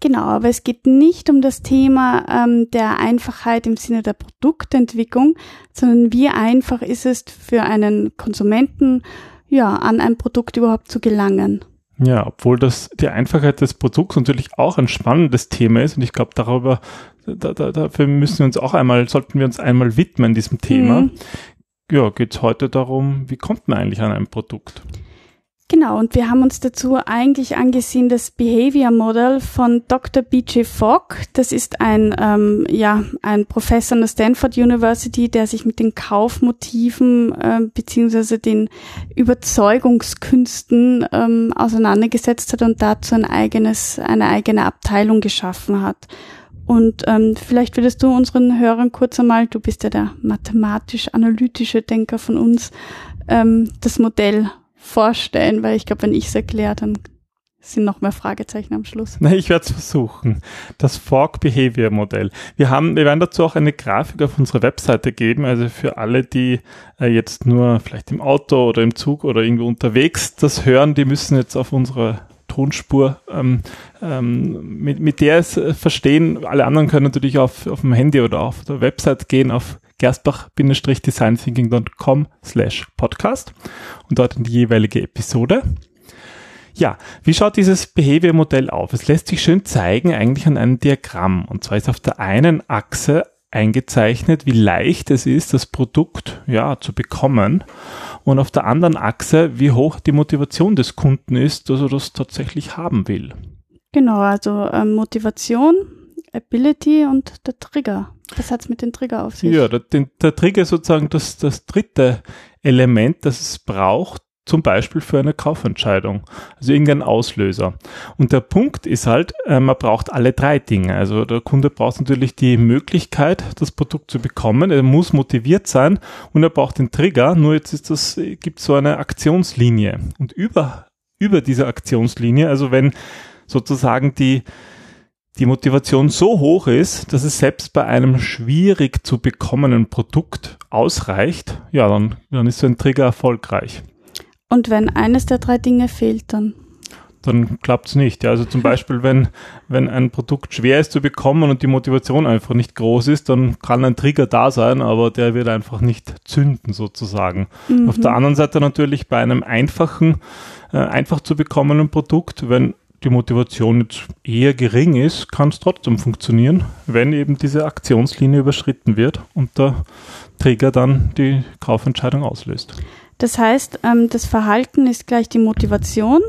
Genau, aber es geht nicht um das Thema ähm, der Einfachheit im Sinne der Produktentwicklung, sondern wie einfach ist es für einen Konsumenten, ja, an ein Produkt überhaupt zu gelangen. Ja, obwohl das die Einfachheit des Produkts natürlich auch ein spannendes Thema ist und ich glaube darüber, da, da, dafür müssen wir uns auch einmal, sollten wir uns einmal widmen diesem Thema. Mhm. Ja, geht es heute darum, wie kommt man eigentlich an ein Produkt? Genau, und wir haben uns dazu eigentlich angesehen das Behavior Model von Dr. B.J. Fogg. Das ist ein, ähm, ja, ein Professor an der Stanford University, der sich mit den Kaufmotiven äh, beziehungsweise den Überzeugungskünsten ähm, auseinandergesetzt hat und dazu ein eigenes, eine eigene Abteilung geschaffen hat. Und ähm, vielleicht würdest du unseren Hörern kurz einmal, du bist ja der mathematisch-analytische Denker von uns, ähm, das Modell vorstellen, weil ich glaube, wenn ich es erkläre, dann sind noch mehr Fragezeichen am Schluss. Na, ich werde es versuchen. Das Fork Behavior Modell. Wir haben, wir werden dazu auch eine Grafik auf unserer Webseite geben. Also für alle, die äh, jetzt nur vielleicht im Auto oder im Zug oder irgendwo unterwegs das hören, die müssen jetzt auf unserer Tonspur, ähm, ähm, mit, mit der es äh, verstehen. Alle anderen können natürlich auf, auf dem Handy oder auf der Website gehen, auf gerstbach-designthinking.com slash podcast und dort in die jeweilige Episode. Ja, wie schaut dieses Behavior-Modell auf? Es lässt sich schön zeigen eigentlich an einem Diagramm. Und zwar ist auf der einen Achse eingezeichnet, wie leicht es ist, das Produkt ja zu bekommen. Und auf der anderen Achse, wie hoch die Motivation des Kunden ist, dass er das tatsächlich haben will. Genau, also äh, Motivation, Ability und der Trigger. Was hat es mit dem Trigger auf sich? Ja, der, der Trigger ist sozusagen das, das dritte Element, das es braucht, zum Beispiel für eine Kaufentscheidung, also irgendein Auslöser. Und der Punkt ist halt, äh, man braucht alle drei Dinge. Also der Kunde braucht natürlich die Möglichkeit, das Produkt zu bekommen. Er muss motiviert sein und er braucht den Trigger. Nur jetzt ist das, gibt so eine Aktionslinie. Und über, über diese Aktionslinie, also wenn sozusagen die, die Motivation so hoch ist, dass es selbst bei einem schwierig zu bekommenen Produkt ausreicht, ja, dann, dann ist so ein Trigger erfolgreich. Und wenn eines der drei Dinge fehlt, dann? Dann klappt es nicht. Ja, also zum Beispiel, wenn, wenn ein Produkt schwer ist zu bekommen und die Motivation einfach nicht groß ist, dann kann ein Trigger da sein, aber der wird einfach nicht zünden sozusagen. Mhm. Auf der anderen Seite natürlich bei einem einfachen, äh, einfach zu bekommenen Produkt, wenn die Motivation jetzt eher gering ist, kann es trotzdem funktionieren, wenn eben diese Aktionslinie überschritten wird und der Trigger dann die Kaufentscheidung auslöst. Das heißt, ähm, das Verhalten ist gleich die Motivation,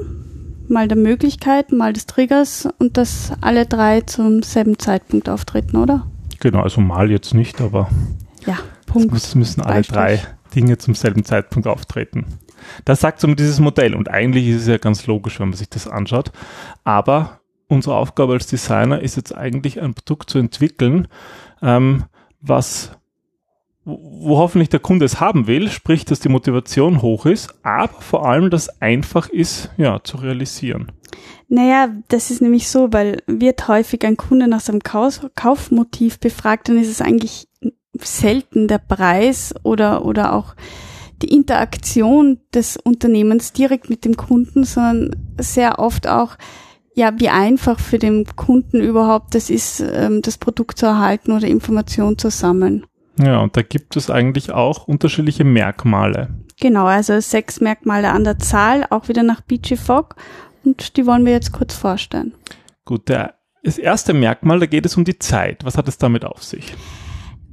mal der Möglichkeit, mal des Triggers und dass alle drei zum selben Zeitpunkt auftreten, oder? Genau, also mal jetzt nicht, aber ja, Punkt. Es müssen alle drei Dinge zum selben Zeitpunkt auftreten. Das sagt so dieses Modell und eigentlich ist es ja ganz logisch, wenn man sich das anschaut. Aber unsere Aufgabe als Designer ist jetzt eigentlich ein Produkt zu entwickeln, ähm, was wo hoffentlich der Kunde es haben will, sprich, dass die Motivation hoch ist, aber vor allem, dass einfach ist, ja, zu realisieren. Naja, das ist nämlich so, weil wird häufig ein Kunde nach seinem Kauf Kaufmotiv befragt, dann ist es eigentlich selten der Preis oder, oder auch die Interaktion des Unternehmens direkt mit dem Kunden, sondern sehr oft auch, ja, wie einfach für den Kunden überhaupt das ist, ähm, das Produkt zu erhalten oder Informationen zu sammeln. Ja, und da gibt es eigentlich auch unterschiedliche Merkmale. Genau, also sechs Merkmale an der Zahl, auch wieder nach BG Fogg. Und die wollen wir jetzt kurz vorstellen. Gut, der, das erste Merkmal, da geht es um die Zeit. Was hat es damit auf sich?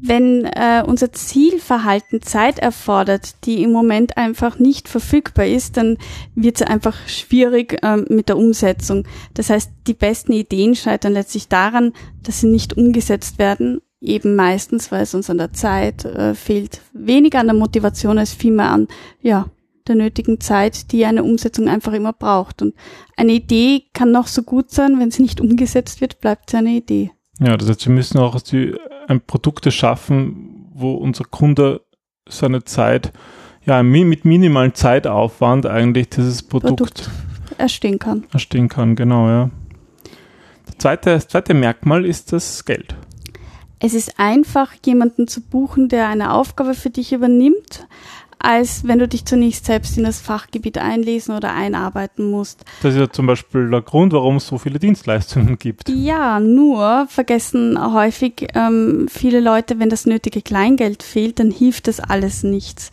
Wenn äh, unser Zielverhalten Zeit erfordert, die im Moment einfach nicht verfügbar ist, dann wird es einfach schwierig äh, mit der Umsetzung. Das heißt, die besten Ideen scheitern letztlich daran, dass sie nicht umgesetzt werden, eben meistens, weil es uns an der Zeit äh, fehlt. Weniger an der Motivation als vielmehr an, ja, der nötigen Zeit, die eine Umsetzung einfach immer braucht. Und eine Idee kann noch so gut sein, wenn sie nicht umgesetzt wird, bleibt sie eine Idee. Ja, das heißt, wir müssen auch die, ein Produkte schaffen, wo unser Kunde seine Zeit, ja, mit minimalem Zeitaufwand eigentlich dieses Produkt, Produkt erstehen kann. Erstehen kann, genau, ja. Das zweite, das zweite Merkmal ist das Geld. Es ist einfach, jemanden zu buchen, der eine Aufgabe für dich übernimmt, als wenn du dich zunächst selbst in das Fachgebiet einlesen oder einarbeiten musst. Das ist ja zum Beispiel der Grund, warum es so viele Dienstleistungen gibt. Ja, nur vergessen häufig ähm, viele Leute, wenn das nötige Kleingeld fehlt, dann hilft das alles nichts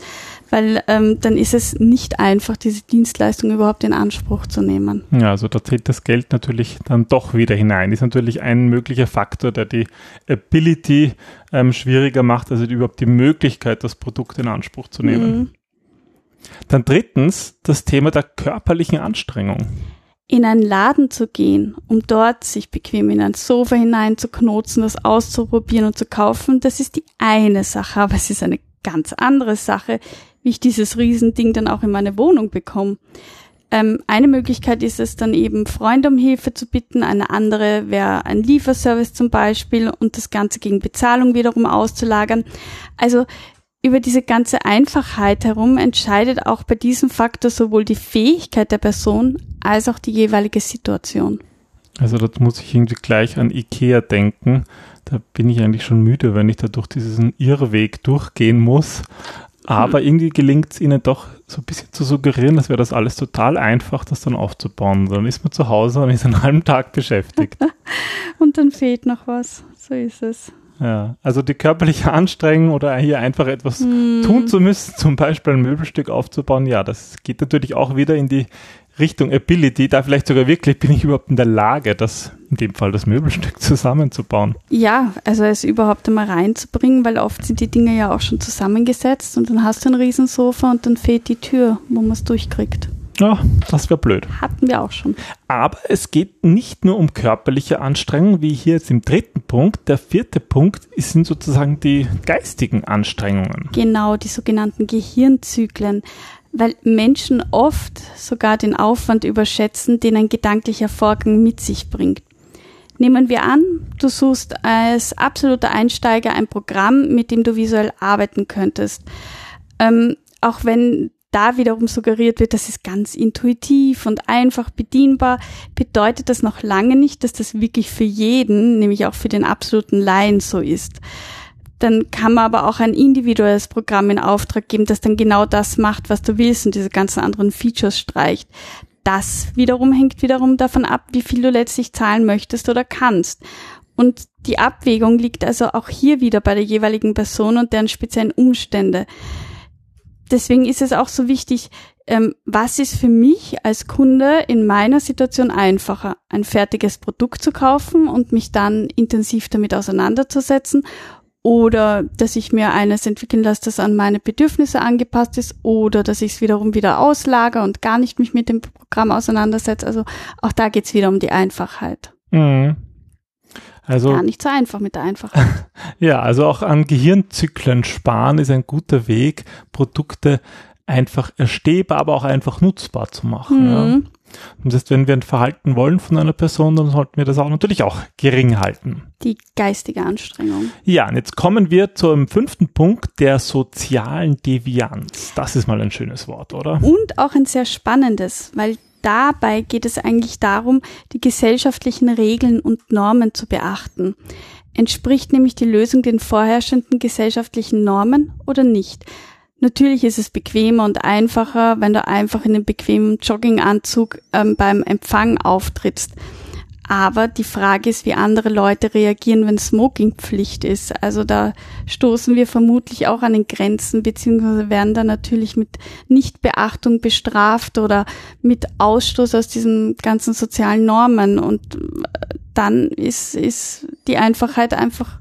weil ähm, dann ist es nicht einfach, diese Dienstleistung überhaupt in Anspruch zu nehmen. Ja, also da tritt das Geld natürlich dann doch wieder hinein. Ist natürlich ein möglicher Faktor, der die Ability ähm, schwieriger macht, also überhaupt die Möglichkeit, das Produkt in Anspruch zu nehmen. Mhm. Dann drittens das Thema der körperlichen Anstrengung in einen Laden zu gehen, um dort sich bequem in ein Sofa hineinzuknotzen, das auszuprobieren und zu kaufen, das ist die eine Sache, aber es ist eine ganz andere Sache, wie ich dieses Riesending dann auch in meine Wohnung bekomme. Ähm, eine Möglichkeit ist es dann eben, Freunde um Hilfe zu bitten. Eine andere wäre ein Lieferservice zum Beispiel und das Ganze gegen Bezahlung wiederum auszulagern. Also über diese ganze Einfachheit herum entscheidet auch bei diesem Faktor sowohl die Fähigkeit der Person als auch die jeweilige Situation. Also das muss ich irgendwie gleich an Ikea denken. Da bin ich eigentlich schon müde, wenn ich da durch diesen Irrweg durchgehen muss. Aber hm. irgendwie gelingt es ihnen doch so ein bisschen zu suggerieren, als wäre das alles total einfach, das dann aufzubauen. Dann ist man zu Hause und ist einen halben Tag beschäftigt. und dann fehlt noch was. So ist es. Ja, also die körperliche Anstrengung oder hier einfach etwas mm. tun zu müssen, zum Beispiel ein Möbelstück aufzubauen, ja, das geht natürlich auch wieder in die Richtung Ability, da vielleicht sogar wirklich bin ich überhaupt in der Lage, das in dem Fall das Möbelstück zusammenzubauen. Ja, also es überhaupt einmal reinzubringen, weil oft sind die Dinge ja auch schon zusammengesetzt und dann hast du ein Riesensofa und dann fehlt die Tür, wo man es durchkriegt. Ja, das wäre blöd. Hatten wir auch schon. Aber es geht nicht nur um körperliche Anstrengung, wie hier jetzt im dritten Punkt. Der vierte Punkt sind sozusagen die geistigen Anstrengungen. Genau, die sogenannten Gehirnzyklen weil Menschen oft sogar den Aufwand überschätzen, den ein gedanklicher Vorgang mit sich bringt. Nehmen wir an, du suchst als absoluter Einsteiger ein Programm, mit dem du visuell arbeiten könntest. Ähm, auch wenn da wiederum suggeriert wird, das ist ganz intuitiv und einfach bedienbar, bedeutet das noch lange nicht, dass das wirklich für jeden, nämlich auch für den absoluten Laien so ist dann kann man aber auch ein individuelles Programm in Auftrag geben, das dann genau das macht, was du willst und diese ganzen anderen Features streicht. Das wiederum hängt wiederum davon ab, wie viel du letztlich zahlen möchtest oder kannst. Und die Abwägung liegt also auch hier wieder bei der jeweiligen Person und deren speziellen Umstände. Deswegen ist es auch so wichtig, ähm, was ist für mich als Kunde in meiner Situation einfacher, ein fertiges Produkt zu kaufen und mich dann intensiv damit auseinanderzusetzen oder dass ich mir eines entwickeln lasse, das an meine Bedürfnisse angepasst ist oder dass ich es wiederum wieder auslager und gar nicht mich mit dem Programm auseinandersetze. Also auch da geht's wieder um die Einfachheit. Mhm. Also, Gar nicht so einfach mit der Einfachheit. ja, also auch an Gehirnzyklen sparen ist ein guter Weg, Produkte einfach erstehbar, aber auch einfach nutzbar zu machen. Mhm. Ja. Das heißt, wenn wir ein Verhalten wollen von einer Person, dann sollten wir das auch natürlich auch gering halten. Die geistige Anstrengung. Ja, und jetzt kommen wir zum fünften Punkt der sozialen Devianz. Das ist mal ein schönes Wort, oder? Und auch ein sehr spannendes, weil dabei geht es eigentlich darum, die gesellschaftlichen Regeln und Normen zu beachten. Entspricht nämlich die Lösung den vorherrschenden gesellschaftlichen Normen oder nicht? Natürlich ist es bequemer und einfacher, wenn du einfach in einem bequemen Jogginganzug ähm, beim Empfang auftrittst. Aber die Frage ist, wie andere Leute reagieren, wenn Smokingpflicht ist. Also da stoßen wir vermutlich auch an den Grenzen, beziehungsweise werden da natürlich mit Nichtbeachtung bestraft oder mit Ausstoß aus diesen ganzen sozialen Normen. Und dann ist, ist die Einfachheit einfach,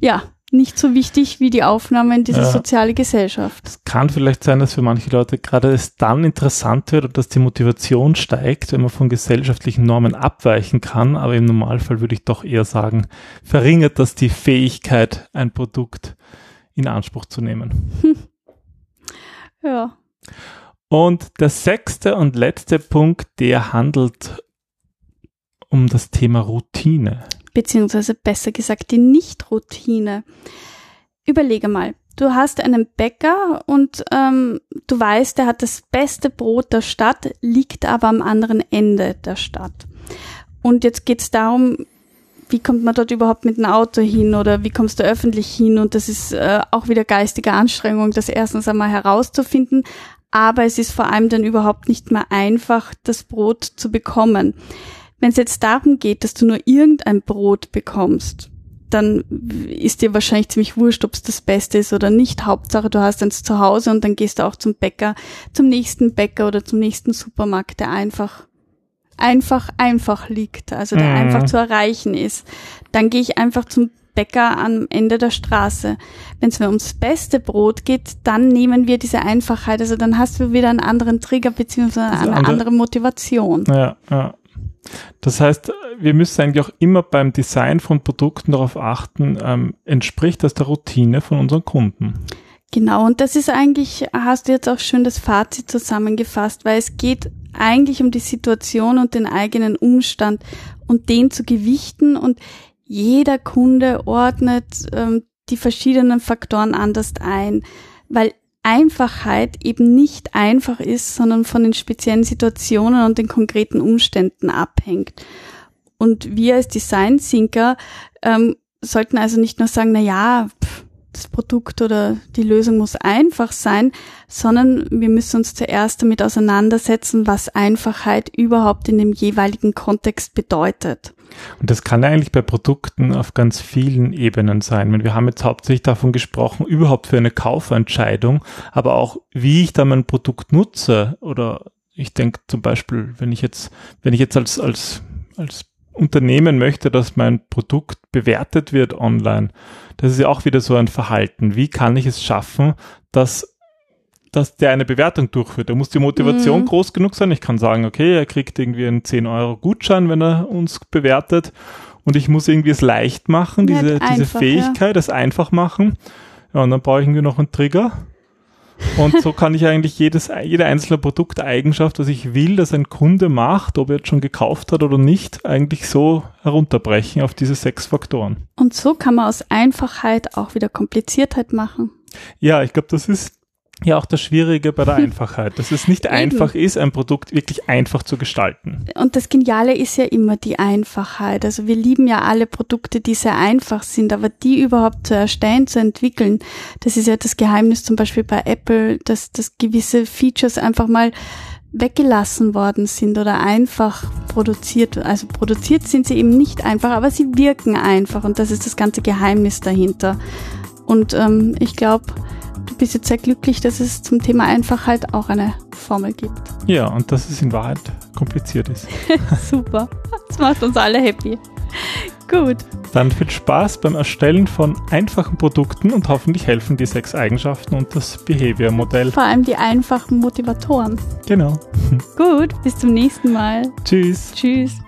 ja, nicht so wichtig wie die Aufnahme in diese ja. soziale Gesellschaft. Es kann vielleicht sein, dass für manche Leute gerade es dann interessant wird und dass die Motivation steigt, wenn man von gesellschaftlichen Normen abweichen kann. Aber im Normalfall würde ich doch eher sagen, verringert das die Fähigkeit, ein Produkt in Anspruch zu nehmen. Hm. Ja. Und der sechste und letzte Punkt, der handelt um das Thema Routine. Beziehungsweise besser gesagt die Nicht-Routine. Überlege mal, du hast einen Bäcker und ähm, du weißt, der hat das beste Brot der Stadt, liegt aber am anderen Ende der Stadt. Und jetzt geht es darum, wie kommt man dort überhaupt mit dem Auto hin oder wie kommst du öffentlich hin? Und das ist äh, auch wieder geistige Anstrengung, das erstens einmal herauszufinden. Aber es ist vor allem dann überhaupt nicht mehr einfach, das Brot zu bekommen. Wenn es jetzt darum geht, dass du nur irgendein Brot bekommst, dann ist dir wahrscheinlich ziemlich wurscht, ob es das Beste ist oder nicht. Hauptsache, du hast eins zu Hause und dann gehst du auch zum Bäcker, zum nächsten Bäcker oder zum nächsten Supermarkt, der einfach einfach einfach liegt, also der mhm. einfach zu erreichen ist. Dann gehe ich einfach zum Bäcker am Ende der Straße. Wenn es mir ums beste Brot geht, dann nehmen wir diese Einfachheit. Also dann hast du wieder einen anderen Trigger beziehungsweise eine andere, andere Motivation. Ja, ja. Das heißt, wir müssen eigentlich auch immer beim Design von Produkten darauf achten, ähm, entspricht das der Routine von unseren Kunden. Genau, und das ist eigentlich, hast du jetzt auch schön das Fazit zusammengefasst, weil es geht eigentlich um die Situation und den eigenen Umstand und den zu gewichten und jeder Kunde ordnet ähm, die verschiedenen Faktoren anders ein, weil Einfachheit eben nicht einfach ist, sondern von den speziellen Situationen und den konkreten Umständen abhängt. Und wir als Design Thinker ähm, sollten also nicht nur sagen, na ja, das Produkt oder die Lösung muss einfach sein, sondern wir müssen uns zuerst damit auseinandersetzen, was Einfachheit überhaupt in dem jeweiligen Kontext bedeutet. Und das kann eigentlich bei Produkten auf ganz vielen Ebenen sein. Wir haben jetzt hauptsächlich davon gesprochen, überhaupt für eine Kaufentscheidung, aber auch, wie ich da mein Produkt nutze. Oder ich denke zum Beispiel, wenn ich jetzt, wenn ich jetzt als, als, als Unternehmen möchte, dass mein Produkt bewertet wird online, das ist ja auch wieder so ein Verhalten. Wie kann ich es schaffen, dass dass der eine Bewertung durchführt. Da muss die Motivation mhm. groß genug sein. Ich kann sagen, okay, er kriegt irgendwie einen 10 Euro Gutschein, wenn er uns bewertet. Und ich muss irgendwie es leicht machen, diese, einfach, diese Fähigkeit, ja. es einfach machen. Ja, und dann brauche ich irgendwie noch einen Trigger. Und so kann ich eigentlich jedes, jede einzelne Produkteigenschaft, was ich will, dass ein Kunde macht, ob er jetzt schon gekauft hat oder nicht, eigentlich so herunterbrechen auf diese sechs Faktoren. Und so kann man aus Einfachheit auch wieder Kompliziertheit machen. Ja, ich glaube, das ist ja auch das Schwierige bei der Einfachheit, dass es nicht einfach ist, ein Produkt wirklich einfach zu gestalten. Und das Geniale ist ja immer die Einfachheit. Also wir lieben ja alle Produkte, die sehr einfach sind, aber die überhaupt zu erstellen, zu entwickeln, das ist ja das Geheimnis zum Beispiel bei Apple, dass, dass gewisse Features einfach mal weggelassen worden sind oder einfach produziert. Also produziert sind sie eben nicht einfach, aber sie wirken einfach und das ist das ganze Geheimnis dahinter. Und ähm, ich glaube, du bist jetzt sehr glücklich, dass es zum Thema Einfachheit auch eine Formel gibt. Ja, und dass es in Wahrheit kompliziert ist. Super. Das macht uns alle happy. Gut. Dann viel Spaß beim Erstellen von einfachen Produkten und hoffentlich helfen die sechs Eigenschaften und das Behavior-Modell. Vor allem die einfachen Motivatoren. Genau. Gut, bis zum nächsten Mal. Tschüss. Tschüss.